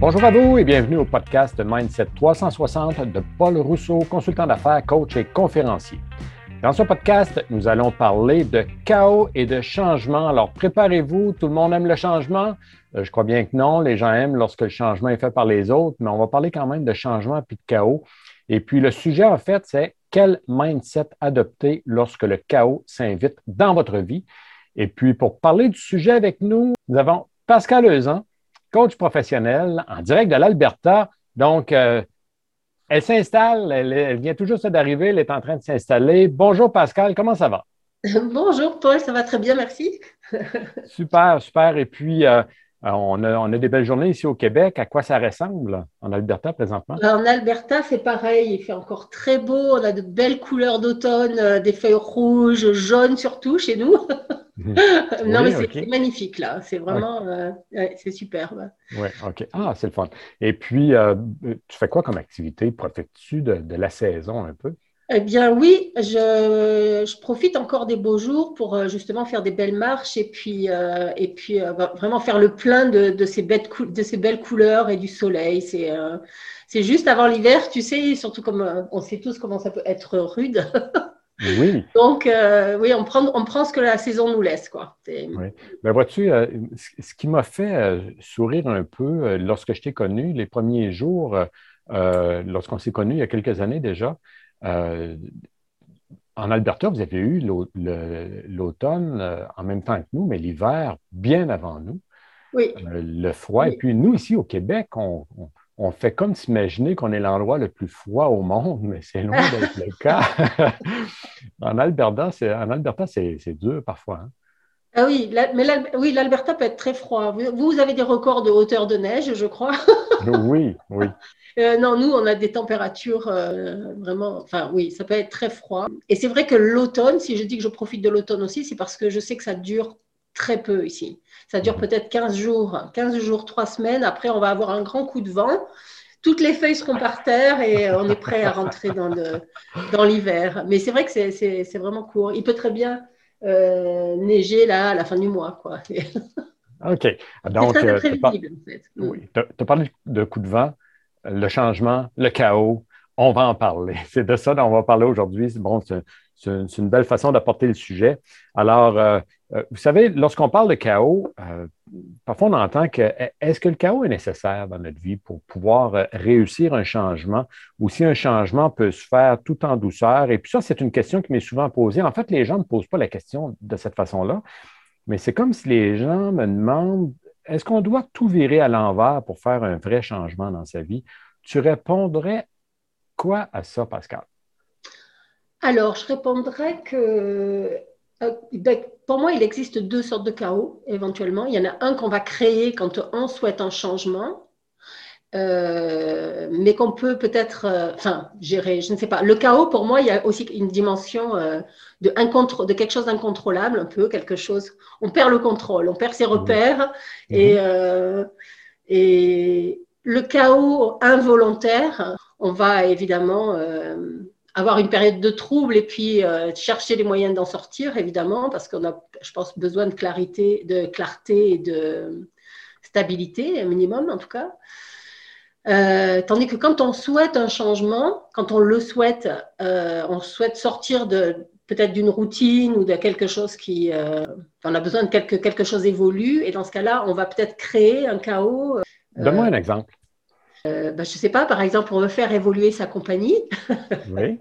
Bonjour à vous et bienvenue au podcast Mindset 360 de Paul Rousseau, consultant d'affaires, coach et conférencier. Dans ce podcast, nous allons parler de chaos et de changement. Alors préparez-vous, tout le monde aime le changement? Euh, je crois bien que non, les gens aiment lorsque le changement est fait par les autres, mais on va parler quand même de changement et de chaos. Et puis le sujet, en fait, c'est quel mindset adopter lorsque le chaos s'invite dans votre vie? Et puis pour parler du sujet avec nous, nous avons Pascal Euzan, coach professionnel en direct de l'Alberta. Donc, euh, elle s'installe, elle, vient tout juste d'arriver, elle est en train de s'installer. Bonjour Pascal, comment ça va? Bonjour Paul, ça va très bien, merci. super, super. Et puis, euh, on, a, on, a, des belles journées ici au Québec. À quoi ça ressemble en Alberta présentement? En Alberta, c'est pareil. Il fait encore très beau. On a de belles couleurs d'automne, euh, des feuilles rouges, jaunes surtout chez nous. non, mais c'est magnifique là. C'est vraiment, euh, c'est superbe. Oui, OK. Ah, c'est le fun. Et puis, euh, tu fais quoi comme activité? Profites-tu de, de, la saison un peu? Eh bien, oui, je, je, profite encore des beaux jours pour euh, justement faire des belles marches et puis, et puis vraiment faire le plein de, de, ces belles de ces belles couleurs et du soleil. C'est c'est juste avant l'hiver, tu sais, surtout comme on sait tous comment ça peut être rude. Oui. Donc, euh, oui, on prend, on prend ce que la saison nous laisse. Quoi. Oui. Ben, vois-tu, euh, ce qui m'a fait euh, sourire un peu lorsque je t'ai connu, les premiers jours, lorsqu'on s'est connu il y a quelques années déjà, en Alberta, vous avez eu l'automne en même temps que nous, mais l'hiver bien avant nous. Oui. le froid. Et puis nous, ici au Québec, on, on fait comme s'imaginer qu'on est l'endroit le plus froid au monde, mais c'est loin d'être le cas. en Alberta, c'est, en Alberta, c'est, dur parfois. Hein. Ah oui, mais oui, l'Alberta peut être très froid. Vous, avez des records de hauteur de neige, je crois. oui, oui. Euh, non, nous, on a des températures euh, vraiment. Enfin, oui, ça peut être très froid. Et c'est vrai que l'automne, si je dis que je profite de l'automne aussi, c'est parce que je sais que ça dure très peu ici. Ça dure peut-être 15 jours, 15 jours, 3 semaines. Après, on va avoir un grand coup de vent. Toutes les feuilles seront par terre et on est prêt à rentrer dans, dans l'hiver. Mais c'est vrai que c'est vraiment court. Il peut très bien euh, neiger là à la fin du mois. Quoi. OK. Donc, très euh, en fait. Oui. Tu as parlé de coup de vent, le changement, le chaos. On va en parler. C'est de ça dont on va parler aujourd'hui. C'est une belle façon d'apporter le sujet. Alors, euh, euh, vous savez, lorsqu'on parle de chaos, euh, parfois on entend que est-ce que le chaos est nécessaire dans notre vie pour pouvoir réussir un changement ou si un changement peut se faire tout en douceur? Et puis ça, c'est une question qui m'est souvent posée. En fait, les gens ne posent pas la question de cette façon-là, mais c'est comme si les gens me demandent est-ce qu'on doit tout virer à l'envers pour faire un vrai changement dans sa vie? Tu répondrais quoi à ça, Pascal? Alors, je répondrais que euh, ben, pour moi, il existe deux sortes de chaos éventuellement. Il y en a un qu'on va créer quand on souhaite un changement, euh, mais qu'on peut peut-être, euh, enfin, gérer. Je ne sais pas. Le chaos, pour moi, il y a aussi une dimension de, de, quelque chose d'incontrôlable, un peu quelque chose. On perd le contrôle, on perd ses repères, mmh. et, et le chaos involontaire, on va évidemment avoir une période de trouble et puis euh, chercher les moyens d'en sortir, évidemment, parce qu'on a, je pense, besoin de clarité, de clarté et de stabilité, un minimum en tout cas. Euh, tandis que quand on souhaite un changement, quand on le souhaite, euh, on souhaite sortir de peut-être d'une routine ou de quelque chose qui, on a besoin de quelque, quelque chose évolue, et dans ce cas-là, on va peut-être créer un chaos. Donne-moi un exemple. Ben, je ne sais pas, par exemple, on veut faire évoluer sa compagnie. Oui.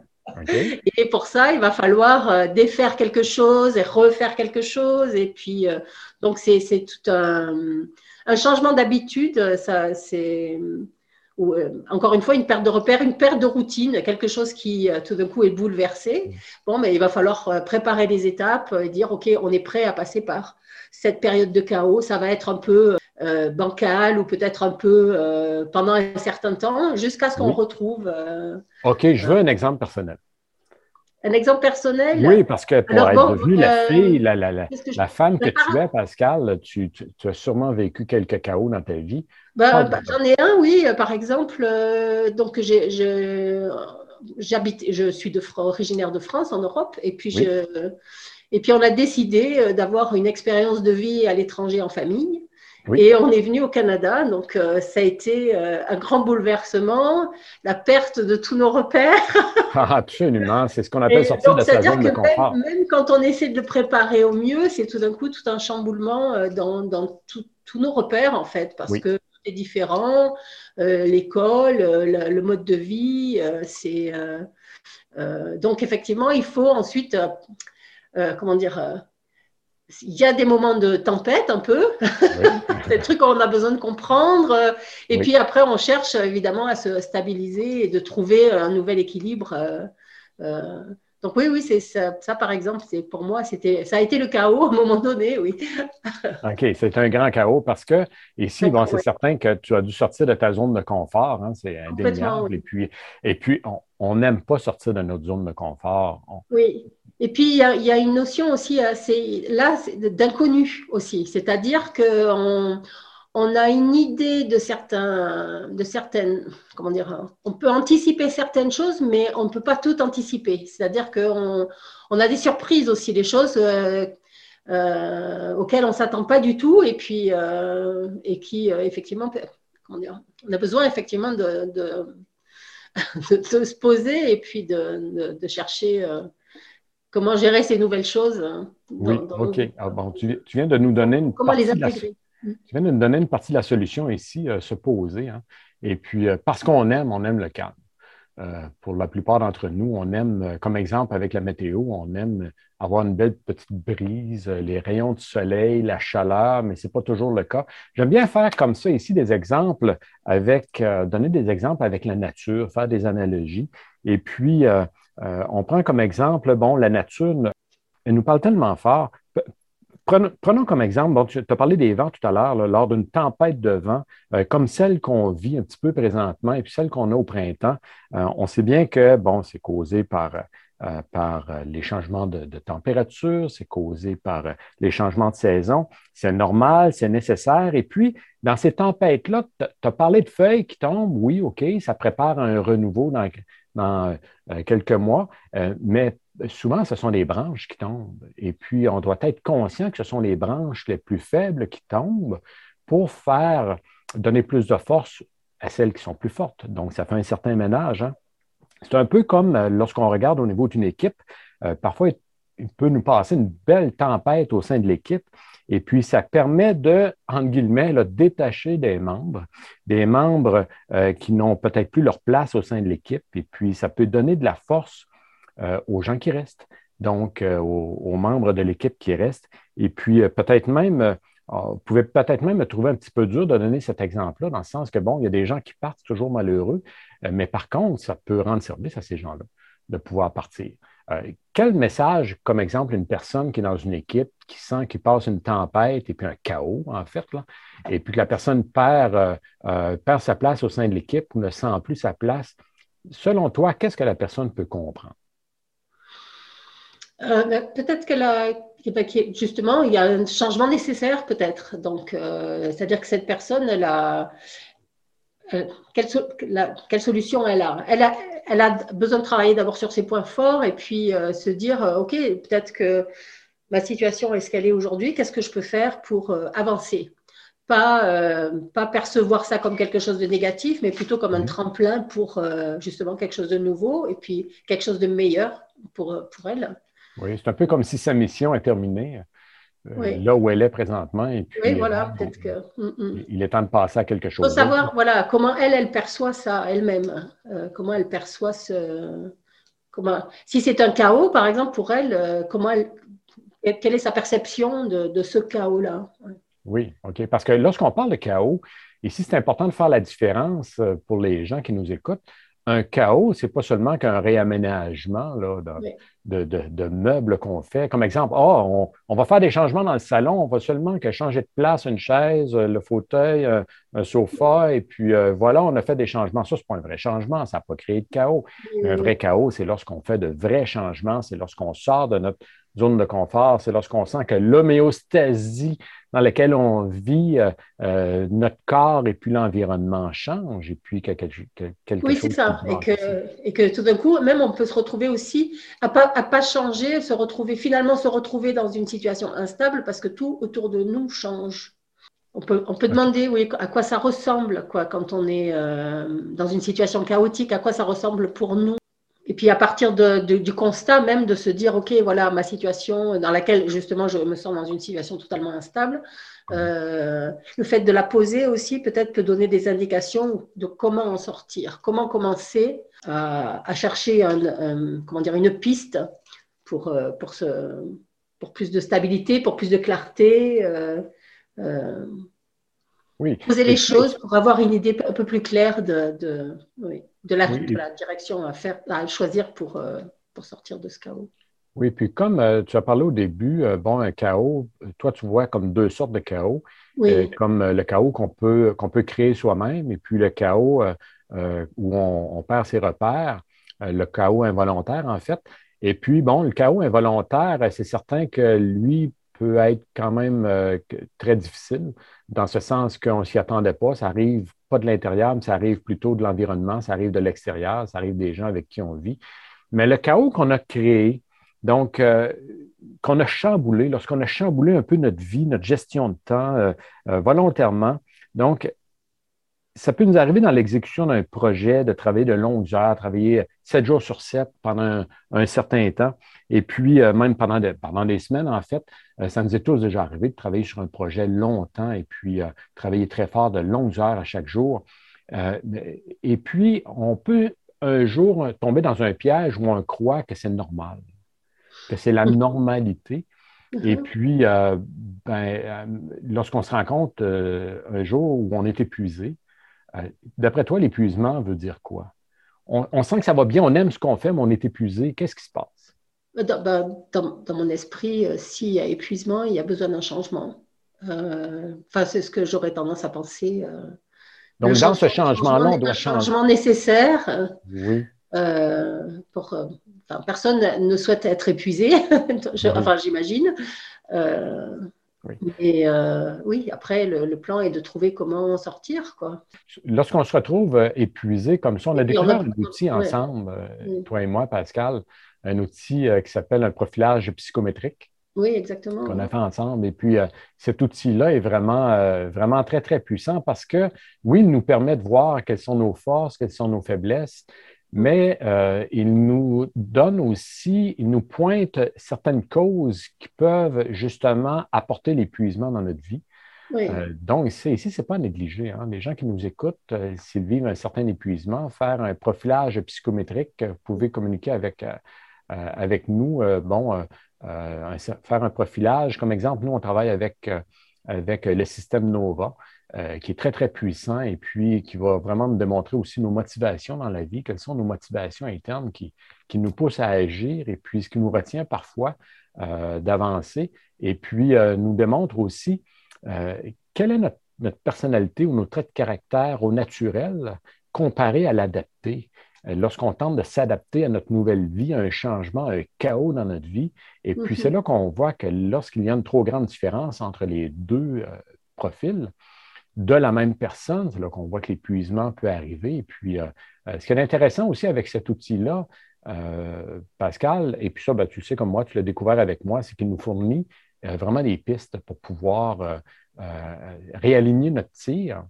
Et pour ça, il va falloir euh, défaire quelque chose et refaire quelque chose. Et puis, euh, donc, c'est tout un, un changement d'habitude. Ça, c'est euh, encore une fois une perte de repère, une perte de routine, quelque chose qui tout d'un coup est bouleversé. Bon, mais il va falloir préparer les étapes et dire ok, on est prêt à passer par cette période de chaos. Ça va être un peu bancal ou peut-être un peu pendant un certain temps, jusqu'à ce qu'on retrouve. ok, je veux un exemple personnel. Un exemple personnel? Oui, parce que pour être devenue la euh, fille, la, la, la, femme que tu es, Pascal, tu, tu, as sûrement vécu quelques chaos dans ta vie. Ben, ben, j'en ai un, oui. Par exemple, euh, donc j'habite, je suis de, originaire de France, en Europe, et puis, je, et puis on a décidé euh, d'avoir une expérience de vie à l'étranger en famille. Et on est venu au Canada, donc euh, ça a été euh, un grand bouleversement, la perte de tous nos repères. Ah, absolument, c'est ce qu'on appelle sortir de sa zone de confort. Même, quand on essaie de le préparer au mieux, c'est tout d'un coup tout un chamboulement euh, dans, dans tous nos repères en fait, parce que c'est différent, l'école, le, mode de vie, c'est donc effectivement il faut ensuite comment dire il y a des moments de tempête un peu, des trucs qu'on a besoin de comprendre. Et puis après, on cherche évidemment à se stabiliser et de trouver un nouvel équilibre. Euh, euh. donc oui, oui, c'est ça, par exemple, c'est pour moi, c'était, ça a été le chaos à un moment donné, oui. OK, c'est un grand chaos parce que ici, bon, c'est certain que tu as dû sortir de ta zone de confort, hein, c'est indéniable. Et puis, et puis on n'aime pas sortir de notre zone de confort. Oui. Et puis, il y, a, une notion aussi assez, là, d'inconnu aussi. C'est-à-dire qu'on on a une idée de, certains, de certaines, comment dire, on peut anticiper certaines choses, mais on ne peut pas tout anticiper. C'est-à-dire qu'on on a des surprises aussi, des choses euh, euh, auxquelles on ne s'attend pas du tout et puis euh, et qui, effectivement, comment dire, on a besoin effectivement de, se poser et puis de, chercher comment gérer ces nouvelles choses. Hein, oui, OK. Bon, tu, viens de nous donner une comment les intégrer. Mm. tu viens de nous donner une partie de la solution ici, euh, se poser. Hein. Et puis, euh, parce qu'on aime, on aime le calme. Euh, pour la plupart d'entre nous, on aime, comme exemple avec la météo, on aime avoir une belle petite brise, les rayons de soleil, la chaleur, mais ce n'est pas toujours le cas. J'aime bien faire comme ça ici des exemples avec, donner des exemples avec la nature, faire des analogies. Et puis, euh, on prend comme exemple, bon, la nature, elle nous parle tellement fort. Prenons, comme exemple, bon, tu as parlé des vents tout à l'heure, lors d'une tempête de vent, euh, comme celle qu'on vit un petit peu présentement et puis celle qu'on a au printemps, euh, on sait bien que, bon, c'est causé par, les changements de, de température, c'est causé par les changements de saison. C'est normal, c'est nécessaire. Et puis, dans ces tempêtes-là, tu as parlé de feuilles qui tombent, oui, OK, ça prépare un renouveau dans, dans euh, quelques mois, euh, mais souvent, ce sont les branches qui tombent. Et puis, on doit être conscient que ce sont les branches les plus faibles qui tombent pour faire donner plus de force à celles qui sont plus fortes. Donc, ça fait un certain ménage. Hein. C'est un peu comme euh, lorsqu'on regarde au niveau d'une équipe, parfois, il peut nous passer une belle tempête au sein de l'équipe. Et puis, ça permet de, entre guillemets, détacher des membres, des membres euh, qui n'ont peut-être plus leur place au sein de l'équipe. Et puis, ça peut donner de la force euh, aux gens qui restent, donc euh, aux, membres de l'équipe qui restent. Et puis, peut-être même, vous pouvez peut-être même me trouver un petit peu dur de donner cet exemple-là, dans le sens que, bon, il y a des gens qui partent toujours malheureux, mais par contre, ça peut rendre service à ces gens-là de pouvoir partir. Euh, quel message, comme exemple, une personne qui est dans une équipe, qui sent qu'il passe une tempête et puis un chaos, en fait, là, et puis que la personne perd, euh, euh, perd sa place au sein de l'équipe ou ne sent plus sa place, selon toi, qu'est-ce que la personne peut comprendre? Ben, peut-être que justement, il y a un changement nécessaire, peut-être. Donc, c'est-à-dire que cette personne, elle a, quelle, solution elle a, elle a elle a besoin de travailler d'abord sur ses points forts et puis euh, se dire, euh, OK, peut-être que ma situation est ce qu'elle est aujourd'hui, qu'est-ce que je peux faire pour euh, avancer? Pas, pas percevoir ça comme quelque chose de négatif, mais plutôt comme un mhm. tremplin pour justement quelque chose de nouveau et puis quelque chose de meilleur pour, pour elle. Oui, c'est un peu comme si sa mission est terminée. Là où elle est présentement. Et puis, oui, voilà, peut-être que. Mm, mm. Il est temps de passer à quelque chose. Il faut savoir, voilà, comment elle, elle perçoit ça elle-même. Euh, comment elle perçoit ce. Comment... Si c'est un chaos, par exemple, pour elle, euh, comment elle... quelle est sa perception de, de ce chaos-là? Oui, OK. Parce que lorsqu'on parle de chaos, ici, c'est important de faire la différence euh, pour les gens qui nous écoutent un chaos, ce n'est pas seulement qu'un réaménagement de, meubles qu'on fait. Comme exemple, oh, on, va faire des changements dans le salon, on va seulement que changer de place une chaise, euh, le fauteuil, un, sofa, et puis euh, voilà, on a fait des changements. Ça, ce n'est pas un vrai changement, ça n'a pas créé de chaos. Un vrai chaos, c'est lorsqu'on fait de vrais changements, c'est lorsqu'on sort de notre zone de confort, c'est lorsqu'on sent que l'homéostasie dans laquelle on vit, euh, euh, notre corps et puis l'environnement changent et puis quelque, quelque oui, c'est ça. Et que, et que, tout d'un coup, même on peut se retrouver aussi à pas, à pas changer, se retrouver, finalement se retrouver dans une situation instable parce que tout autour de nous change. on peut, on peut demander oui, à quoi ça ressemble quoi, quand on est euh, dans une situation chaotique, à quoi ça ressemble pour nous. Et puis à partir du constat même de se dire, OK, voilà ma situation dans laquelle justement je me sens dans une situation totalement instable, euh, le fait de la poser aussi peut-être peut donner des indications de comment en sortir, comment commencer à, chercher un, comment dire, une piste pour, euh, pour, ce, pour plus de stabilité, pour plus de clarté. Euh, oui. Poser les choses pour avoir une idée un peu plus claire de, de, de, la, la, direction à, faire, à choisir pour, pour sortir de ce chaos. Oui, puis comme euh, tu as parlé au début, euh, bon, un chaos, toi, tu vois comme deux sortes de chaos, euh, comme le chaos qu'on peut, qu'on peut créer soi-même, et puis le chaos où on, perd ses repères, le chaos involontaire, en fait. Et puis, bon, le chaos involontaire, c'est certain que lui peut être quand même très difficile, dans ce sens qu'on ne s'y attendait pas, ça arrive pas de l'intérieur, mais ça arrive plutôt de l'environnement, ça arrive de l'extérieur, ça arrive des gens avec qui on vit. Mais le chaos qu'on a créé, donc, euh, qu'on a chamboulé, lorsqu'on a chamboulé un peu notre vie, notre gestion de temps euh, euh, volontairement. Donc, ça peut nous arriver dans l'exécution d'un projet de travailler de longues heures, travailler sept jours sur sept pendant un, certain temps, et puis même pendant, pendant, des semaines, en fait, ça nous est tous déjà arrivé de travailler sur un projet longtemps et puis travailler très fort de longues heures à chaque jour. et puis, on peut un jour tomber dans un piège où on croit que c'est normal que c'est la normalité. Et mm-hmm. puis, euh, ben, euh, lorsqu'on se rend compte euh, un jour où on est épuisé, d'après toi, l'épuisement veut dire quoi? On, sent que ça va bien, on aime ce qu'on fait, mais on est épuisé. Qu'est-ce qui se passe? Dans, ben, mon esprit, s'il y a épuisement, il y a besoin d'un changement. Enfin, c'est ce que j'aurais tendance à penser. Donc, dans ce changement-là, on doit changer. Un changement nécessaire. Oui. pour personne ne souhaite être épuisé, enfin j'imagine. Euh, oui. Euh, oui, après, le, plan est de trouver comment sortir. Quoi. Lorsqu'on se retrouve euh, épuisé comme ça, on a découvert un outil ensemble, toi et moi, Pascal, un outil qui s'appelle un profilage psychométrique. Oui, exactement. Qu'on a fait ensemble. Et puis, cet outil-là est vraiment, vraiment très, très puissant parce que, oui, il nous permet de voir quelles sont nos forces, quelles sont nos faiblesses, mais euh, il nous donne aussi, il nous pointe certaines causes qui peuvent justement apporter l'épuisement dans notre vie. Euh, donc, ici, ce n'est pas négligé. Hein. Les gens qui nous écoutent, euh, s'ils vivent un certain épuisement, faire un profilage psychométrique, vous pouvez communiquer avec, avec nous. bon, faire un profilage, comme exemple, nous, on travaille avec, avec le système NOVA. Euh, qui est très, très puissant et puis qui va vraiment nous démontrer aussi nos motivations dans la vie, quelles sont nos motivations internes qui, qui nous poussent à agir et puis ce qui nous retient parfois euh, d'avancer et puis euh, nous démontre aussi quelle est notre, notre, personnalité ou nos traits de caractère au naturel comparé à l'adapté. Lorsqu'on tente de s'adapter à notre nouvelle vie, à un changement, à un chaos dans notre vie, et puis c'est mm-hmm. là qu'on voit que lorsqu'il y a une trop grande différence entre les deux profils, de la même personne. C'est là qu'on voit que l'épuisement peut arriver. Et puis, euh, euh, ce qui est intéressant aussi avec cet outil-là, euh, Pascal, et puis ça, ben, tu sais comme moi, tu l'as découvert avec moi, c'est qu'il nous fournit vraiment des pistes pour pouvoir réaligner notre tir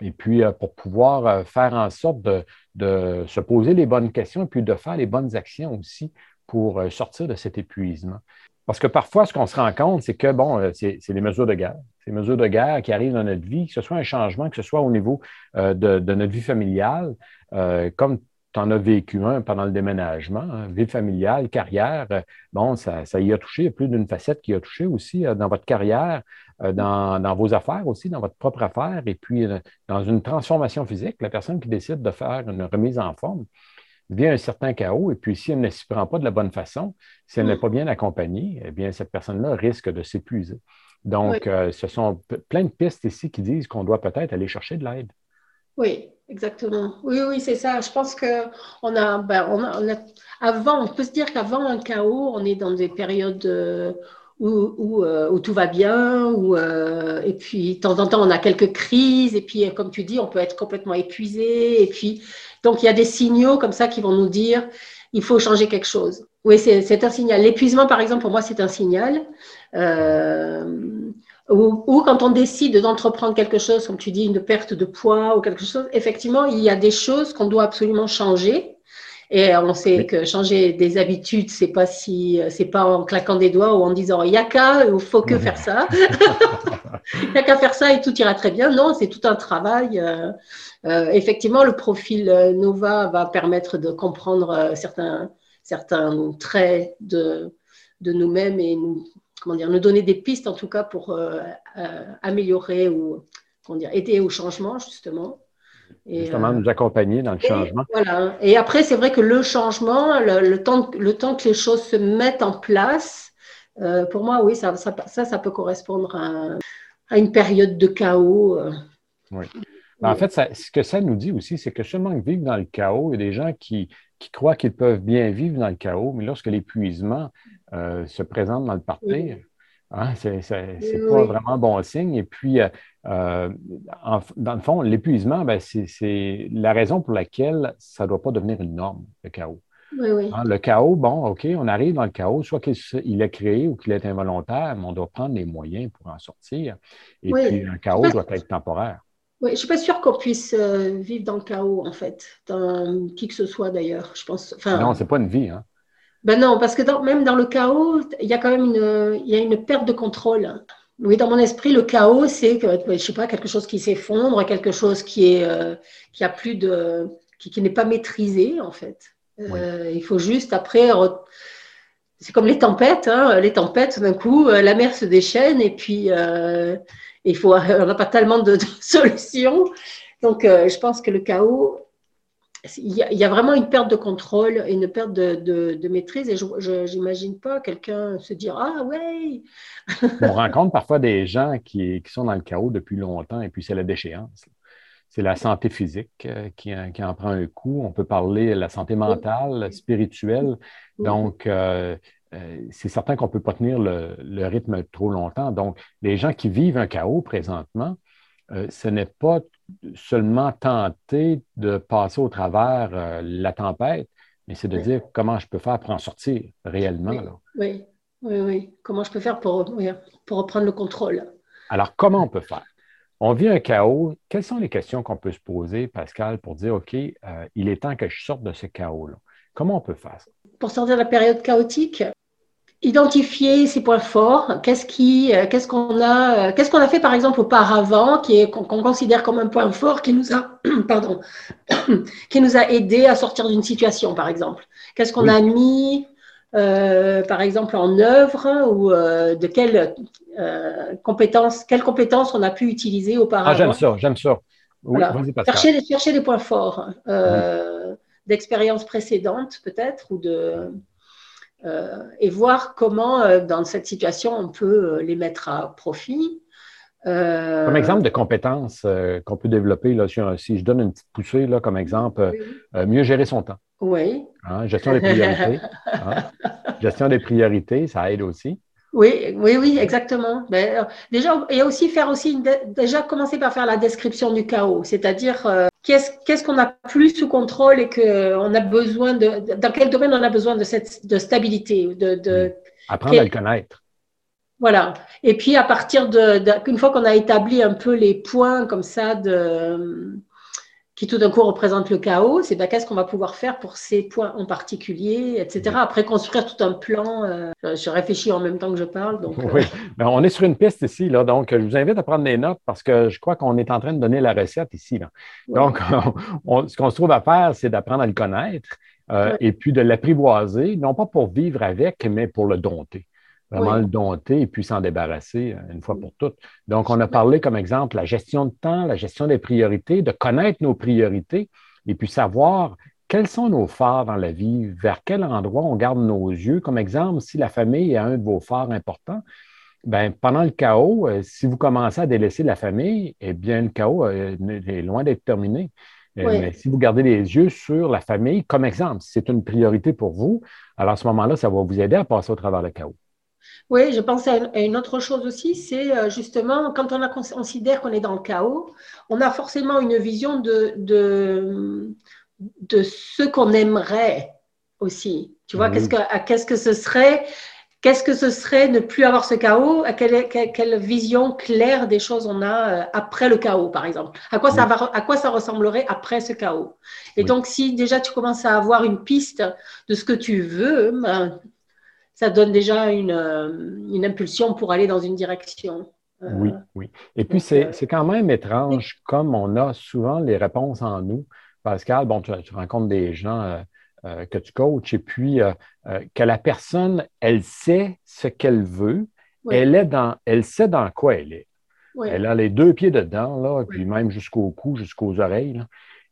et puis pour pouvoir faire en sorte de, de, se poser les bonnes questions et puis de faire les bonnes actions aussi pour sortir de cet épuisement. Parce que parfois, ce qu'on se rend compte, c'est que, bon, c'est les mesures de guerre. Ces mesures de guerre qui arrivent dans notre vie, que ce soit un changement, que ce soit au niveau euh, de, notre vie familiale, euh, comme tu en as vécu un pendant le déménagement, hein, vie familiale, carrière, bon, ça, y a touché, plus d'une facette qui a touché aussi dans votre carrière, dans, dans, vos affaires aussi, dans votre propre affaire, et puis dans une transformation physique, la personne qui décide de faire une remise en forme, vient un certain chaos, et puis si elle ne s'y prend pas de la bonne façon, si elle n'est mm. pas bien accompagnée, eh bien, cette personne-là risque de s'épuiser. Donc, euh, ce sont plein de pistes ici qui disent qu'on doit peut-être aller chercher de l'aide. Oui, exactement. Oui, oui, c'est ça. Je pense qu'on a, ben, on a, avant, on peut se dire qu'avant un chaos, on est dans des périodes euh, où, euh, où, tout va bien, où, et puis de temps en temps, on a quelques crises, et puis, comme tu dis, on peut être complètement épuisé, et puis donc, il y a des signaux comme ça qui vont nous dire il faut changer quelque chose. Oui, c'est un signal. L'épuisement, par exemple, pour moi, c'est un signal. Euh, ou, quand on décide d'entreprendre quelque chose, comme tu dis, une perte de poids ou quelque chose, effectivement, il y a des choses qu'on doit absolument changer. Et on sait que changer des habitudes, c'est pas si, c'est pas en claquant des doigts ou en disant il y a qu'à, il faut que faire ça. Il n'y a qu'à faire ça et tout ira très bien. Non, c'est tout un travail. Euh, euh, effectivement, le profil euh, Nova va permettre de comprendre certains, certains traits de, de nous-mêmes et nous, comment dire, nous donner des pistes en tout cas pour améliorer ou comment dire, aider au changement justement. Et, justement, nous accompagner dans le changement. Voilà. Et après, c'est vrai que le changement, le, temps, le temps que les choses se mettent en place, pour moi, oui, ça, ça, ça, ça peut correspondre à, à une période de chaos. Euh. Oui. En fait, ce que ça nous dit aussi, c'est que seulement que vivre dans le chaos, il y a des gens qui, croient qu'ils peuvent bien vivre dans le chaos, mais lorsque l'épuisement euh, se présente dans le parterre, hein, ce n'est pas vraiment bon signe. Et puis, euh, dans le fond, l'épuisement, ben, c'est la raison pour laquelle ça ne doit pas devenir une norme, le chaos. Hein, le chaos, bon, OK, on arrive dans le chaos, soit qu'il est créé ou qu'il est involontaire, mais on doit prendre les moyens pour en sortir. Et puis, un chaos doit être temporaire. Oui, je ne suis pas sûre qu'on puisse euh, vivre dans le chaos, en fait, dans qui que ce soit d'ailleurs. Je pense. non, ce n'est pas une vie. Hein? Ben non, parce que même dans le chaos, il y a quand même une, y a une perte de contrôle. Oui, dans mon esprit, le chaos, c'est que, je sais pas, quelque chose qui s'effondre, quelque chose qui est, euh, qui a plus de, qui n'est pas maîtrisé, en fait. Euh, il faut juste après. C'est comme les tempêtes. Hein. Les tempêtes, d'un coup, euh, la mer se déchaîne et puis euh, il faut, on n'a pas tellement de, solutions. Donc, je pense que le chaos, il y, a, vraiment une perte de contrôle et une perte de, maîtrise. Et je n'imagine pas quelqu'un se dire Ah, ouais On rencontre parfois des gens qui, qui, sont dans le chaos depuis longtemps et puis c'est la déchéance c'est la santé physique euh, qui, en prend un coup. On peut parler de la santé mentale, spirituelle. Donc, euh, euh, c'est certain qu'on ne peut pas tenir le, rythme trop longtemps. Donc, les gens qui vivent un chaos présentement, ce n'est pas seulement tenter de passer au travers la tempête, mais c'est de dire comment je peux faire pour en sortir réellement. Oui, oui, oui, Comment je peux faire pour, pour reprendre le contrôle. Alors, comment on peut faire? On vit un chaos. Quelles sont les questions qu'on peut se poser, Pascal, pour dire, OK, euh, il est temps que je sorte de ce chaos-là? Comment on peut faire ça? Pour sortir de la période chaotique, identifier ses points forts. Qu'est-ce qui, euh, qu'est-ce qu'on a, euh, qu'est-ce qu'on a fait par exemple auparavant, qui est qu'on considère comme un point fort, qui nous a, pardon, qui nous a aidé à sortir d'une situation, par exemple. Qu'est-ce qu'on a mis, par exemple, en œuvre ou de quelle euh, compétences, quelles compétences on a pu utiliser auparavant? Ah, j'aime ça, j'aime ça. chercher, chercher des points forts euh, d'expériences précédentes, peut-être, ou de. Euh, et voir comment, dans cette situation, on peut les mettre à profit. Comme exemple de compétences qu'on peut développer, là, si, je donne une petite poussée là, comme exemple, mieux gérer son temps. Oui. Hein, gestion des priorités. Hein. Gestion des priorités, ça aide aussi. Oui, oui, oui, exactement. Mais, ben, déjà, et aussi faire aussi déjà commencer par faire la description du chaos, c'est-à-dire euh, qu'est-ce qu'on a plus sous contrôle et qu'on a besoin de dans quel domaine on a besoin de cette de stabilité, de, de apprendre à le connaître. Voilà. Et puis à partir de, une fois qu'on a établi un peu les points comme ça de qui tout d'un coup représente le chaos, c'est ben, qu'est-ce qu'on va pouvoir faire pour ces points en particulier, etc. Après, construire tout un plan. Euh, je réfléchis en même temps que je parle. Donc, euh. Oui, ben, on est sur une piste ici, là, donc je vous invite à prendre des notes parce que je crois qu'on est en train de donner la recette ici. Là. Donc, ce qu'on se trouve à faire, c'est d'apprendre à le connaître euh, et puis de l'apprivoiser, non pas pour vivre avec, mais pour le dompter vraiment le dompter et puis s'en débarrasser euh, une fois pour toutes. Donc, on a parlé comme exemple la gestion de temps, la gestion des priorités, de connaître nos priorités et puis savoir quels sont nos phares dans la vie, vers quel endroit on garde nos yeux. Comme exemple, si la famille est un de vos phares importants, ben, pendant le chaos, euh, si vous commencez à délaisser la famille, eh bien, le chaos euh, est loin d'être terminé. Mais si vous gardez les yeux sur la famille, comme exemple, si c'est une priorité pour vous, alors à ce moment-là, ça va vous aider à passer au travers le chaos. Oui, je pense à une autre chose aussi, c'est euh, justement quand on considère qu'on est dans le chaos, on a forcément une vision de, de, ce qu'on aimerait aussi. Tu vois, qu'est-ce, que, qu'est-ce que ce serait qu'est-ce que ce serait ne plus avoir ce chaos quelle, quelle, vision claire des choses on a après le chaos, par exemple. À quoi, ça va, à quoi ça ressemblerait après ce chaos? Et donc, si déjà tu commences à avoir une piste de ce que tu veux, ben, ça donne déjà une, une impulsion pour aller dans une direction. Oui, oui. Et puis, c'est quand même étrange comme on a souvent les réponses en nous. Pascal, bon, tu, rencontres des gens euh, euh, que tu coaches et puis euh, que la personne, elle sait ce qu'elle veut, elle, est dans, elle sait dans quoi elle est. Elle a les deux pieds dedans, là, puis même jusqu'au cou, jusqu'aux oreilles.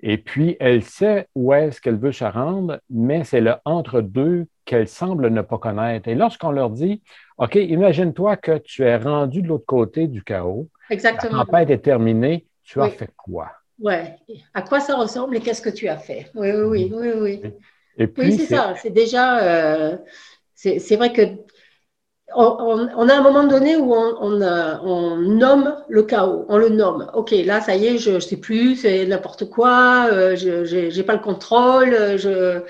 Et puis, elle sait où est-ce qu'elle veut se rendre, mais c'est le entre-deux qu'elle semble ne pas connaître. Et lorsqu'on leur dit, OK, imagine-toi que tu es rendu de l'autre côté du chaos, Exactement. la tempête est terminée, tu as fait quoi? Oui. À quoi ça ressemble et qu'est-ce que tu as fait? Oui, oui, oui, oui. Et puis, oui, c'est ça. C'est déjà. Euh, c'est vrai que. On, a un moment donné où on, on, nomme le chaos, on le nomme. OK, là, ça y est, je ne sais plus, c'est n'importe quoi, euh, je n'ai pas le contrôle, je,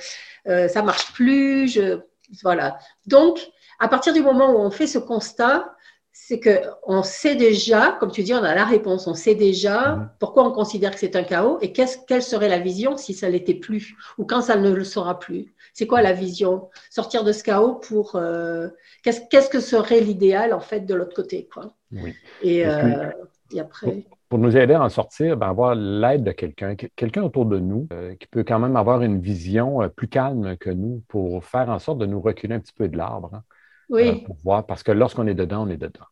euh, ça marche plus. Je, voilà. Donc, à partir du moment où on fait ce constat, c'est qu'on sait déjà, comme tu dis, on a la réponse, on sait déjà pourquoi on considère que c'est un chaos et quelle serait la vision si ça l'était plus ou quand ça ne le sera plus. C'est quoi la vision? Sortir de ce chaos pour euh, qu'est-ce que serait l'idéal en fait de l'autre côté quoi. Oui. Et, euh, après. Pour, nous aider à en sortir, ben, avoir l'aide de quelqu'un, quelqu'un autour de nous euh, qui peut quand même avoir une vision plus calme que nous pour faire en sorte de nous reculer un petit peu de l'arbre. Hein. Oui. Euh, pour voir, parce que lorsqu'on est dedans, on est dedans.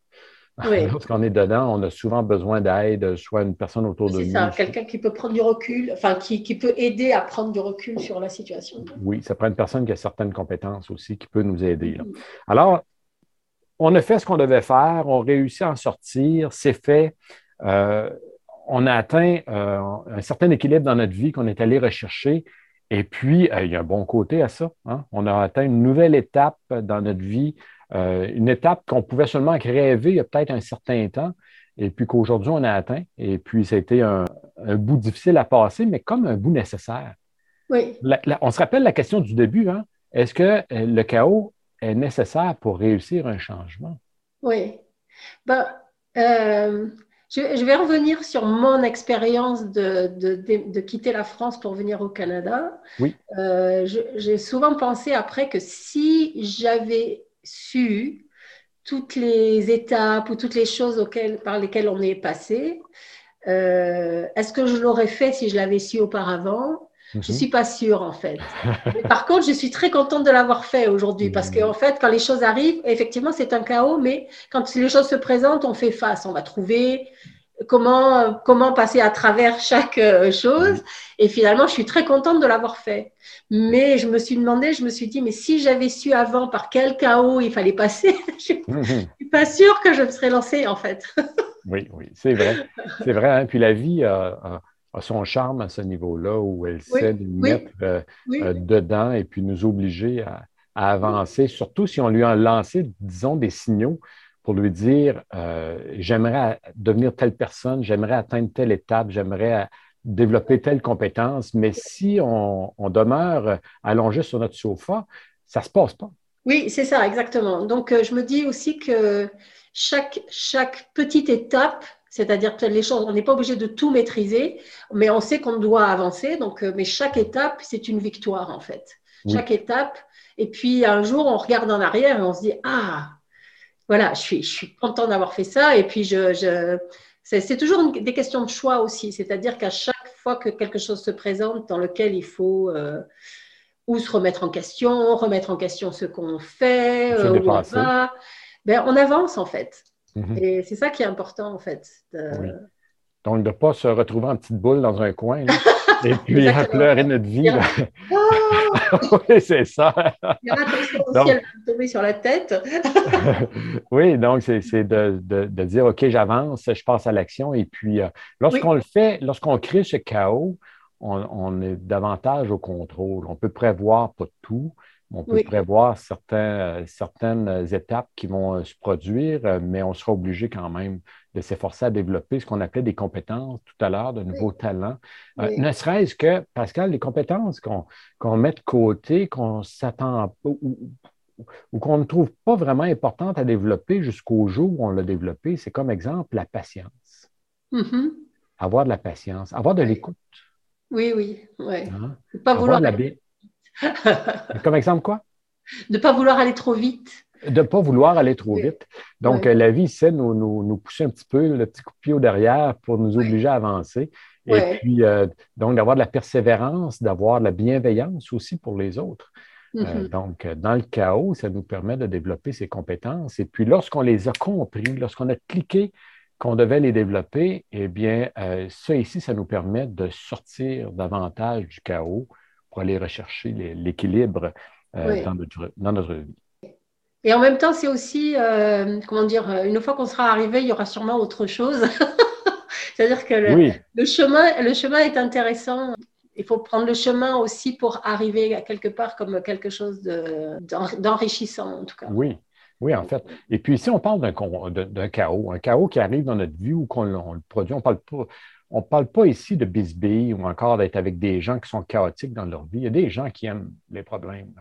Lorsqu'on est dedans, on a souvent besoin d'aide, soit une personne autour de nous. C'est ça, quelqu'un qui peut prendre du recul, enfin, qui, qui, peut aider à prendre du recul sur la situation. Oui, ça prend une personne qui a certaines compétences aussi, qui peut nous aider. Mm-hmm. Alors, on a fait ce qu'on devait faire, on réussit à en sortir, c'est fait. Euh, on a atteint euh, un certain équilibre dans notre vie qu'on est allé rechercher. Et puis, il y a un bon côté à ça. Hein. On a atteint une nouvelle étape dans notre vie euh, une étape qu'on pouvait seulement rêver il y a peut-être un certain temps, et puis qu'aujourd'hui on a atteint. Et puis, ça a été un, bout difficile à passer, mais comme un bout nécessaire. Oui. on se rappelle la question du début. Hein? Est-ce que euh, le chaos est nécessaire pour réussir un changement? Oui. Ben, euh, je, vais revenir sur mon expérience de, de, quitter la France pour venir au Canada. Oui. J'ai souvent pensé après que si j'avais su toutes les étapes ou toutes les choses auxquelles, par lesquelles on est passé. Euh, est-ce que je l'aurais fait si je l'avais su auparavant? Je ne mhm. suis pas sûre en fait. par contre, je suis très contente de l'avoir fait aujourd'hui parce qu'en fait, quand les choses arrivent, effectivement, c'est un chaos, mais quand les choses se présentent, on fait face. On va trouver comment, comment passer à travers chaque euh, chose. Et finalement, je suis très contente de l'avoir fait. Mais je me suis demandé, je me suis dit, mais si j'avais su avant par quel chaos il fallait passer, je ne suis pas sûre que je me serais lancée en fait. oui, oui, c'est vrai. C'est vrai. Hein. Puis la vie a, son charme à ce niveau-là où elle sait nous mettre euh, euh, dedans et puis nous obliger à, à avancer, surtout si on lui a lancé, disons, des signaux pour lui dire euh, j'aimerais devenir telle personne, j'aimerais atteindre telle étape, j'aimerais développer telle compétence, mais si on, demeure allongé sur notre sofa, ça ne se passe pas. Oui, c'est ça, exactement. Donc, je me dis aussi que chaque, chaque petite étape, c'est-à-dire que les choses, on n'est pas obligé de tout maîtriser, mais on sait qu'on doit avancer. Donc, euh, mais chaque étape, c'est une victoire, en fait. Chaque étape. Et puis, un jour, on regarde en arrière et on se dit, ah, voilà, je suis, je suis content d'avoir fait ça. Et puis, je, je c'est toujours des questions de choix aussi. C'est-à-dire qu'à chaque fois que quelque chose se présente dans lequel il faut euh, ou se remettre en question, remettre en question ce qu'on fait, euh, où on va, ben, on avance en fait. Mhm. Et c'est ça qui est important en fait. Donc, de ne pas se retrouver en petite boule dans un coin. Et puis à pleurer notre vie. Oh! oui, c'est ça. Il y a donc... tomber sur la tête. oui, donc c'est de, de, dire OK, j'avance, je passe à l'action. Et puis, euh, lorsqu'on le fait, lorsqu'on crée ce chaos, on, est davantage au contrôle. On peut prévoir pas tout, on peut prévoir certains, certaines étapes qui vont euh, se produire, euh, mais on sera obligé quand même de s'efforcer à développer ce qu'on appelait des compétences tout à l'heure, de nouveaux talents. Euh, ne serait-ce que, Pascal, les compétences qu'on met de côté, qu'on s'attend, ou qu'on ne trouve pas vraiment importante à développer jusqu'au jour où on l'a développé, c'est comme exemple la patience. Mm-hmm. Avoir de la patience, avoir de l'écoute. Oui, oui, oui. Hein? Pas vouloir. La... comme exemple quoi? De ne pas vouloir aller trop vite. De ne pas vouloir aller trop vite. Donc, la vie, c'est nous, nous, pousser un petit peu le petit coup de pied au derrière pour nous obliger à avancer. Et puis, euh, donc, d'avoir de la persévérance, d'avoir de la bienveillance aussi pour les autres. Euh, mm-hmm. donc, dans le chaos, ça nous permet de développer ces compétences. Et puis, lorsqu'on les a compris, lorsqu'on a cliqué qu'on devait les développer, eh bien, euh, ça ici, ça nous permet de sortir davantage du chaos pour aller rechercher l'équilibre dans, notre, vie. Et en même temps, c'est aussi, comment dire, une fois qu'on sera arrivé, il y aura sûrement autre chose. C'est-à-dire que le, chemin, le chemin est intéressant. Il faut prendre le chemin aussi pour arriver à quelque part comme quelque chose d'enrichissant, en tout cas. Oui, oui, en fait. Et puis ici, on parle d'un chaos, un chaos qui arrive dans notre vie ou qu'on le produit. On parle pas. On ne parle pas ici de bisbille ou encore d'être avec des gens qui sont chaotiques dans leur vie. Il y a des gens qui aiment les problèmes.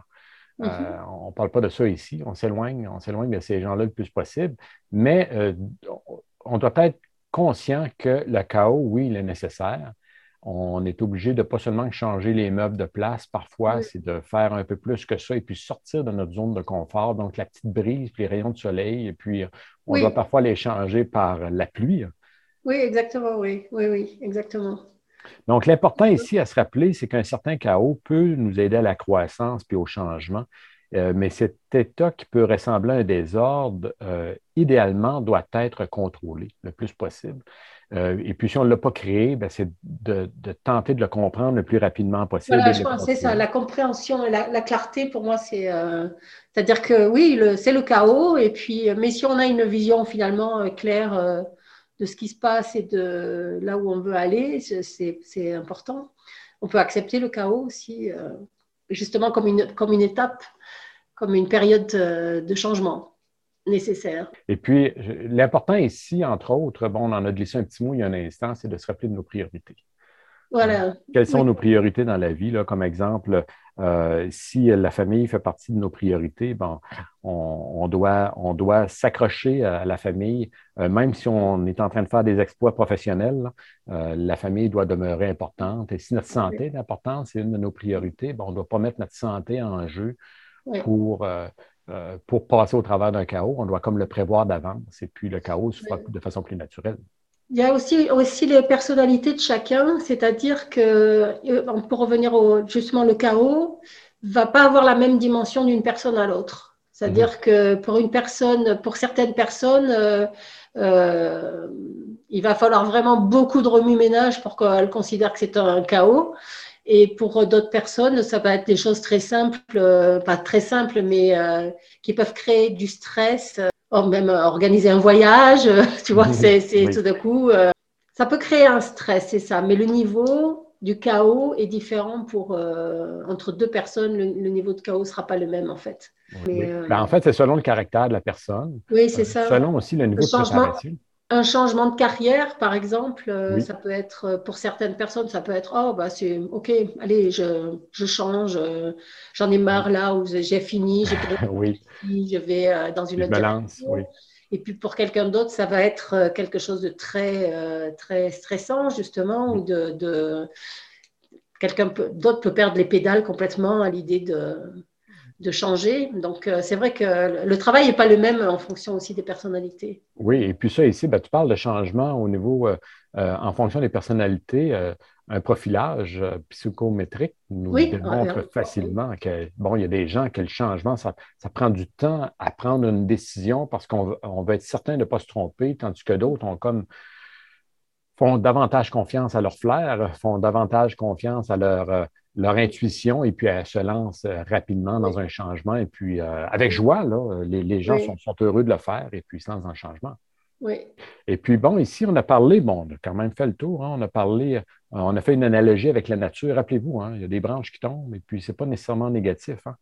Euh, mm-hmm. on ne parle pas de ça ici. On s'éloigne, on s'éloigne de ces gens-là le plus possible. Mais euh, on doit être conscient que le chaos, oui, il est nécessaire. On est obligé de pas seulement changer les meubles de place, parfois, c'est de faire un peu plus que ça et puis sortir de notre zone de confort. Donc, la petite brise, puis les rayons de soleil, et puis on doit parfois les changer par la pluie. Oui, exactement, oui, oui, oui, exactement. Donc, l'important ici à se rappeler, c'est qu'un certain chaos peut nous aider à la croissance puis au changement. Euh, mais cet état qui peut ressembler à un désordre, euh, idéalement, doit être contrôlé le plus possible. Euh, et puis, si on ne l'a pas créé, ben, c'est de, tenter de le comprendre le plus rapidement possible. Voilà, je pense c'est ça. La compréhension et la, clarté, pour moi, c'est. C'est-à-dire que oui, c'est le chaos. Et puis, mais si on a une vision finalement claire de ce qui se passe et de là où on veut aller, c'est important. On peut accepter le chaos aussi, justement, comme une, comme une étape comme une période euh, de changement nécessaire. Et puis, l'important ici, entre autres, bon, on en a glissé un petit mot il y a un instant, c'est de se rappeler de nos priorités. Voilà. Quelles sont nos priorités dans la vie? Là, comme exemple, euh, si la famille fait partie de nos priorités, bon, on, doit, on doit s'accrocher à la famille, euh, même si on est en train de faire des exploits professionnels, la famille doit demeurer importante. Et si notre santé est importante, c'est une de nos priorités, bon, on ne doit pas mettre notre santé en jeu pour, euh, euh, pour passer au travers d'un chaos. On doit comme le prévoir d'avance et puis le chaos se fera de façon plus naturelle. Il y a aussi, aussi les personnalités de chacun, c'est-à-dire que, euh, pour revenir au, justement, le chaos va pas avoir la même dimension d'une personne à l'autre. C'est-à-dire mhm. que pour une personne, pour certaines personnes, il va falloir vraiment beaucoup de remue-ménage pour qu'elles considèrent que c'est un chaos. Et pour d'autres personnes, ça va être des choses très simples, euh, pas très simples, mais euh, qui peuvent créer du stress. Euh, même organiser un voyage, tu vois, c'est tout d'un coup. ça peut créer un stress, c'est ça. Mais le niveau du chaos est différent pour entre deux personnes. Le, niveau de chaos ne sera pas le même en fait. Ben, en fait, c'est selon le caractère de la personne. Oui, c'est ça. Selon aussi le niveau de préparation un changement de carrière, par exemple, euh, ça peut être, euh, pour certaines personnes, ça peut être, oh, bah, c'est OK, allez, je, je change, euh, j'en ai marre là où j'ai fini, j'ai oui. je vais dans une autre balance. Oui. Et puis pour quelqu'un d'autre, ça va être quelque chose de très, très stressant, justement, ou de, de quelqu'un d'autre peut perdre les pédales complètement à l'idée de, de changer. Donc, euh, c'est vrai que le travail n'est pas le même en fonction aussi des personnalités. Oui, et puis ça ici, ben, tu parles de changement au niveau, euh, euh, en fonction des personnalités. un profilage psychométrique nous démontre facilement que, bon, il y a des gens que le changement, ça, prend du temps à prendre une décision parce qu'on on veut être certain de ne pas se tromper, tandis que d'autres ont comme font davantage confiance à leur flair, font davantage confiance à leur leur intuition et puis elles se lancent euh, rapidement dans un changement. Et puis, euh, avec joie, là, les, gens sont, heureux de le faire et puis ils se lancent dans le changement. Oui. Et puis, bon, ici, on a parlé, bon, on a quand même fait le tour, hein, on a parlé, euh, on a fait une analogie avec la nature. Rappelez-vous, hein, il y a des branches qui tombent et puis ce n'est pas nécessairement négatif. Hein.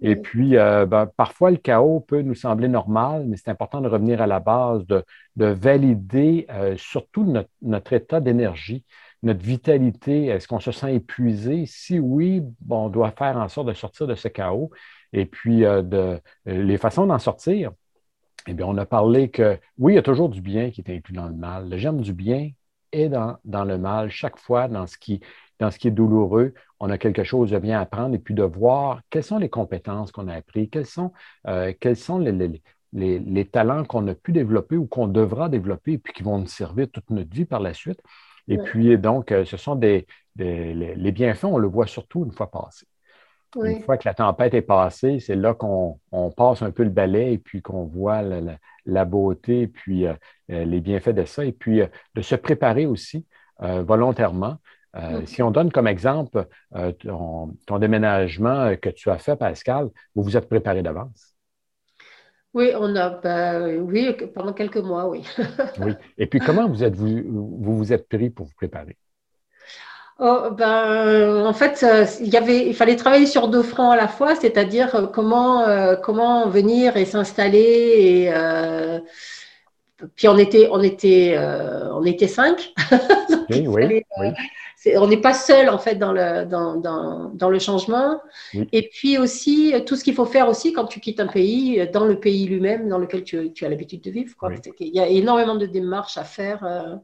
Et puis, ben, parfois, le chaos peut nous sembler normal, mais c'est important de revenir à la base, de, valider surtout notre état d'énergie notre vitalité, est-ce qu'on se sent épuisé? Si oui, bon, on doit faire en sorte de sortir de ce chaos. et puis de, les façons d'en sortir. Eh bien, on a parlé que oui, il y a toujours du bien qui est inclus dans le mal. Le germe du bien est dans, le mal. Chaque fois, dans ce, qui, est douloureux, on a quelque chose de bien apprendre et puis de voir quelles sont les compétences qu'on a apprises, quels sont, quels sont les, les, talents qu'on a pu développer ou qu'on devra développer et puis qui vont nous servir toute notre vie par la suite. Et puis, donc, euh, ce sont des, les, bienfaits, on le voit surtout une fois passé. Une fois que la tempête est passée, c'est là qu'on passe un peu le balai et puis qu'on voit la, beauté et puis euh, euh, les bienfaits de ça. Et puis, de se préparer aussi volontairement. Si on donne comme exemple ton, ton, déménagement que tu as fait, Pascal, vous vous êtes préparé d'avance. Oui, on a, ben, oui, pendant quelques mois, oui. oui. Et puis, comment vous êtes vous, vous, vous êtes pris pour vous préparer? Oh, ben, en fait, euh, il, y avait, il fallait travailler sur deux fronts à la fois, c'est-à-dire euh, comment, euh, comment venir et s'installer. Et, puis on était, on était, on était cinq. oui, oui, oui on n'est pas seul en fait dans le, dans, dans, le changement. Et puis aussi, tout ce qu'il faut faire aussi quand tu quittes un pays, dans le pays lui-même dans lequel tu, tu as l'habitude de vivre. Il y a énormément de démarches à faire. Euh.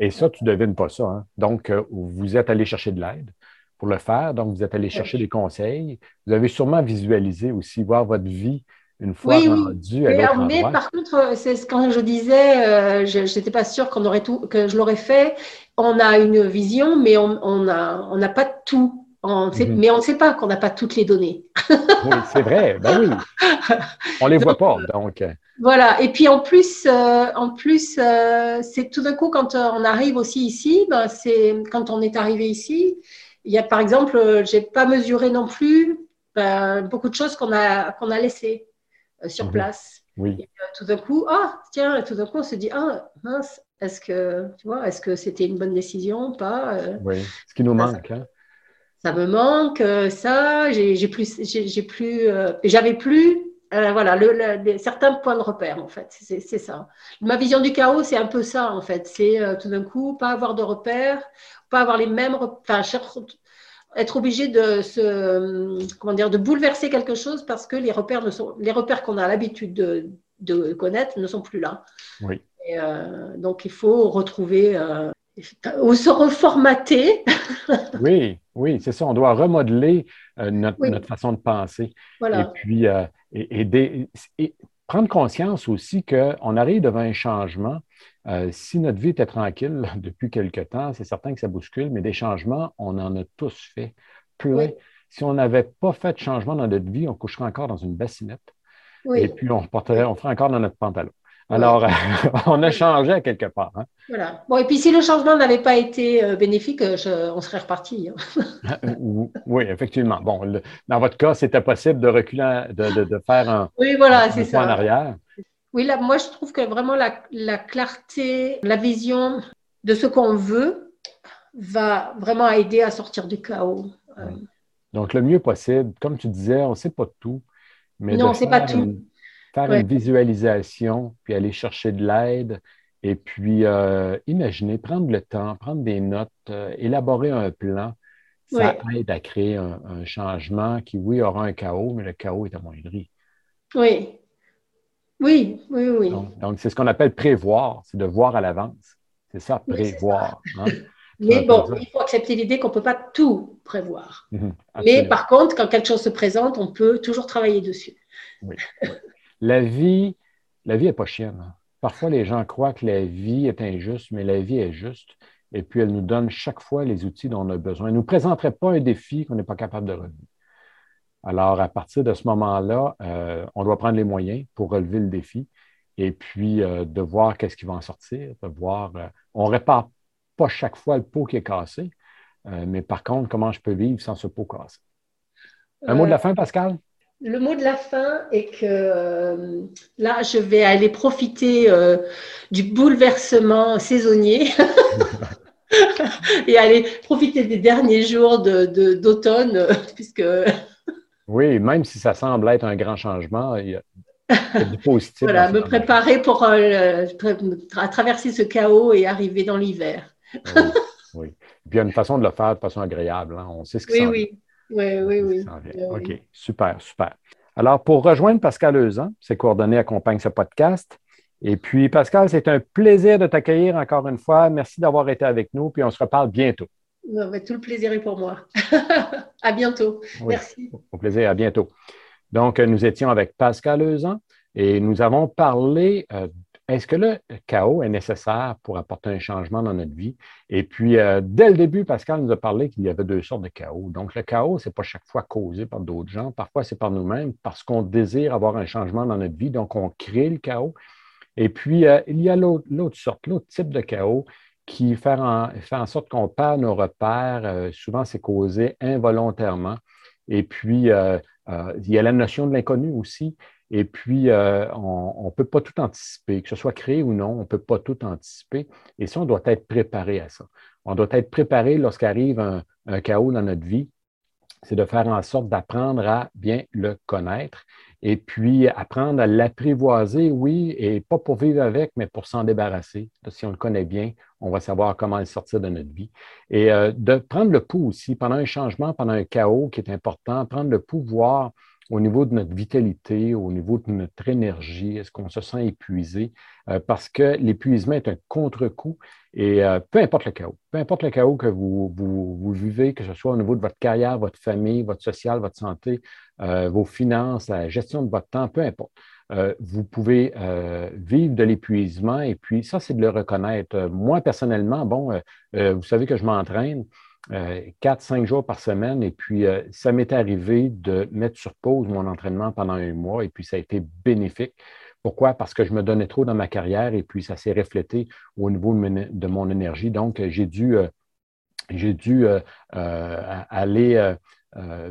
Et ça, tu ne devines pas ça. Hein. Donc, euh, vous êtes allé chercher de l'aide pour le faire. Donc, vous êtes allé chercher des conseils. Vous avez sûrement visualisé aussi, voir votre vie une fois oui, rendu oui. à Mais par contre, c'est quand je disais, euh, je n'étais pas sûre qu'on aurait tout, que je l'aurais fait. On a une vision, mais on n'a on a pas tout. Mhm. Mais on ne sait pas qu'on n'a pas toutes les données. oui, c'est vrai. Ben oui. On ne les voit pas. Donc. Euh. Voilà. Et puis en plus, euh, en plus, c'est tout d'un coup quand on arrive aussi ici, ben, c'est quand on est arrivé ici. Il y a par exemple, j'ai pas mesuré non plus ben, beaucoup de choses qu'on a qu'on a laissées. Euh, sur mhm. place. Oui. Et euh, tout d'un coup, ah, tiens, tout d'un coup, on se dit, ah, mince, est-ce que, tu vois, est-ce que c'était une bonne décision ou pas euh? Oui, ce qui nous manque. Ça, hein. ça me manque, ça, j'ai plus, j'ai plus, j'avais plus, voilà, le, certains points de repère, en fait, c'est ça. Ma vision du chaos, c'est un peu ça, en fait. C'est tout d'un coup, pas avoir de repères, pas avoir les mêmes, enfin, être obligé de se, comment dire, de bouleverser quelque chose parce que les repères ne sont, les repères qu'on a l'habitude de, de, connaître ne sont plus là. Oui. Euh, donc il faut retrouver euh, ou se reformater. oui, oui, c'est ça. On doit remodeler euh, notre, façon de penser. Voilà. Et puis et, et, prendre conscience aussi qu'on arrive devant un changement euh, si notre vie était tranquille depuis quelque temps, c'est certain que ça bouscule, mais des changements, on en a tous fait plein. Si on n'avait pas fait de changement dans notre vie, on coucherait encore dans une bassinette. Et puis, on, porterait, on ferait encore dans notre pantalon. Alors, on a changé à quelque part. Hein. Voilà. Bon, et puis si le changement n'avait pas été euh, bénéfique, euh, on serait reparti. Hein. oui, effectivement. Bon, dans votre cas, c'était possible de reculer, de, faire un, oui, voilà, c'est ça. en arrière. Oui, là, moi, je trouve que vraiment la, clarté, la vision de ce qu'on veut va vraiment aider à sortir du chaos. Donc, le mieux possible, comme tu disais, on ne sait pas tout. Mais non, on ne sait pas tout. Faire une visualisation, puis aller chercher de l'aide, et puis euh, imaginer, prendre le temps, prendre des notes, euh, élaborer un plan, ça aide à créer un, un, changement qui, oui, aura un chaos, mais le chaos est amoindri. Oui, oui, oui, oui. Donc, c'est ce qu'on appelle prévoir, c'est de voir à l'avance. C'est ça, prévoir. Hein. Mais bon, il faut accepter l'idée qu'on ne peut pas tout prévoir. Mhm, Mais par contre, quand quelque chose se présente, on peut toujours travailler dessus. Oui. La vie, la vie n'est pas chienne. Hein. Parfois, les gens croient que la vie est injuste, mais la vie est juste. Et puis, elle nous donne chaque fois les outils dont on a besoin. Elle ne nous présenterait pas un défi qu'on n'est pas capable de relever. Alors, à partir de ce moment-là, euh, on doit prendre les moyens pour relever le défi et puis euh, de voir qu'est-ce qui va en sortir, de voir. Euh, on ne répare pas chaque fois le pot qui est cassé, mais par contre, comment je peux vivre sans ce pot cassé. Un mot de la fin, Pascal? Le mot de la fin est que là, je vais aller profiter du bouleversement saisonnier. et aller profiter des derniers jours d'automne, de, puisque oui, même si ça semble être un grand changement, il y a, du positif. voilà, me préparer pour euh, traverser ce chaos et arriver dans l'hiver. oui, oui. Puis il y a une façon de le faire de façon agréable. Hein. On sait ce que oui, oui, Oui, oui, oui. OK, super, super. Alors, pour rejoindre Pascal Euzan, ses coordonnées accompagnent ce podcast. Et puis, Pascal, c'est un plaisir de t'accueillir encore une fois. Merci d'avoir été avec nous, puis on se reparle bientôt. tout le plaisir est pour moi. à bientôt. Merci. Au plaisir, à bientôt. Donc, nous étions avec Pascal Euzan et nous avons parlé euh, est-ce que le chaos est nécessaire pour apporter un changement dans notre vie? Et puis, euh, dès le début, Pascal nous a parlé qu'il y avait deux sortes de chaos. Donc, le chaos, ce n'est pas chaque fois causé par d'autres gens. Parfois, c'est par nous-mêmes parce qu'on désire avoir un changement dans notre vie. Donc, on crée le chaos. Et puis, euh, il y a l'autre sorte, l'autre type de chaos qui fait en, sorte qu'on perd nos repères. Euh, souvent, c'est causé involontairement. Et puis, il y a la notion de l'inconnu aussi. Et puis, euh, on ne peut pas tout anticiper, que ce soit créé ou non, on ne peut pas tout anticiper. Et ça, on doit être préparé à ça. On doit être préparé lorsqu'arrive un, un chaos dans notre vie, c'est de faire en sorte d'apprendre à bien le connaître et puis apprendre à l'apprivoiser, oui, et pas pour vivre avec, mais pour s'en débarrasser. Si on le connaît bien, on va savoir comment le sortir de notre vie. Et euh, de prendre le pouls aussi pendant un changement, pendant un chaos qui est important, prendre le pouls, voir au niveau de notre vitalité, au niveau de notre énergie, est-ce qu'on se sent épuisé? Euh, parce que l'épuisement est un contre-coup et euh, peu importe le chaos, peu importe le chaos que vous, vivez, que ce soit au niveau de votre carrière, votre famille, votre social, votre santé, euh, vos finances, la gestion de votre temps, peu importe. vous pouvez vivre de l'épuisement et puis ça, c'est de le reconnaître. moi, personnellement, bon, vous savez que je m'entraîne. Euh, quatre, cinq jours par semaine. Et puis, euh, ça m'est arrivé de mettre sur pause mon entraînement pendant un mois et puis ça a été bénéfique. Pourquoi? Parce que je me donnais trop dans ma carrière et puis ça s'est reflété au niveau de mon énergie. Donc, j'ai dû, euh, j'ai dû aller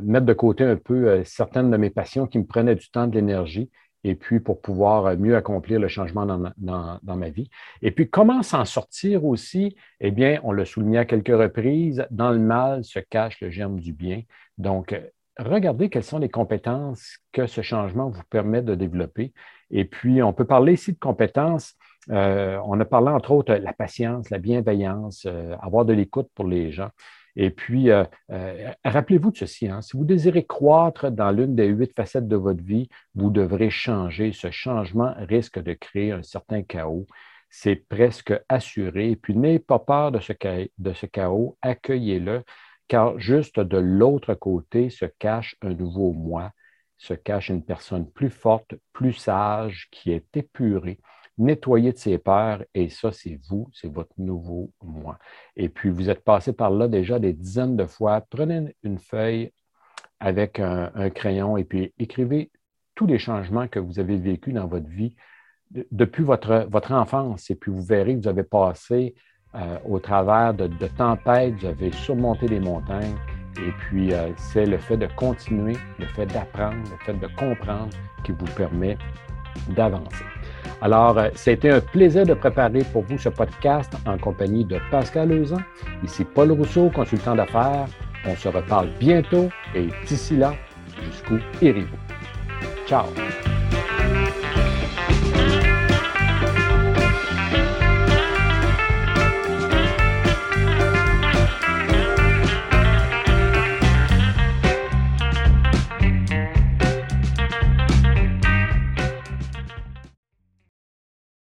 mettre de côté un peu certaines de mes passions qui me prenaient du temps, de l'énergie et puis pour pouvoir euh, mieux accomplir le changement dans ma, vie. Et puis, comment s'en sortir aussi? Eh bien, on l'a souligné à quelques reprises, dans le mal se cache le germe du bien. Donc, euh, regardez quelles sont les compétences que ce changement vous permet de développer. Et puis, on peut parler ici de compétences. Euh, on a parlé entre autres la patience, la bienveillance, avoir de l'écoute pour les gens. Et puis, euh, euh, rappelez-vous de ceci, hein, si vous désirez croître dans l'une des huit facettes de votre vie, vous devrez changer. Ce changement risque de créer un certain chaos. C'est presque assuré. Et puis, n'ayez pas peur de ce, de ce chaos, accueillez-le, car juste de l'autre côté se cache un nouveau moi, se cache une personne plus forte, plus sage, qui est épurée nettoyer de ses peurs, et ça, c'est vous, c'est votre nouveau moi. Et puis, vous êtes passé par là déjà des dizaines de fois. Prenez une feuille avec un, crayon et puis écrivez tous les changements que vous avez vécus dans votre vie depuis votre, votre enfance. Et puis, vous verrez que vous avez passé euh, au travers de, tempêtes, vous avez surmonté des montagnes. Et puis, euh, c'est le fait de continuer, le fait d'apprendre, le fait de comprendre qui vous permet d'avancer. Alors, euh, c'était un plaisir de préparer pour vous ce podcast en compagnie de Pascal Leuzan. Ici Paul Rousseau, consultant d'affaires. On se reparle bientôt et d'ici là, jusqu'où irez-vous? Ciao!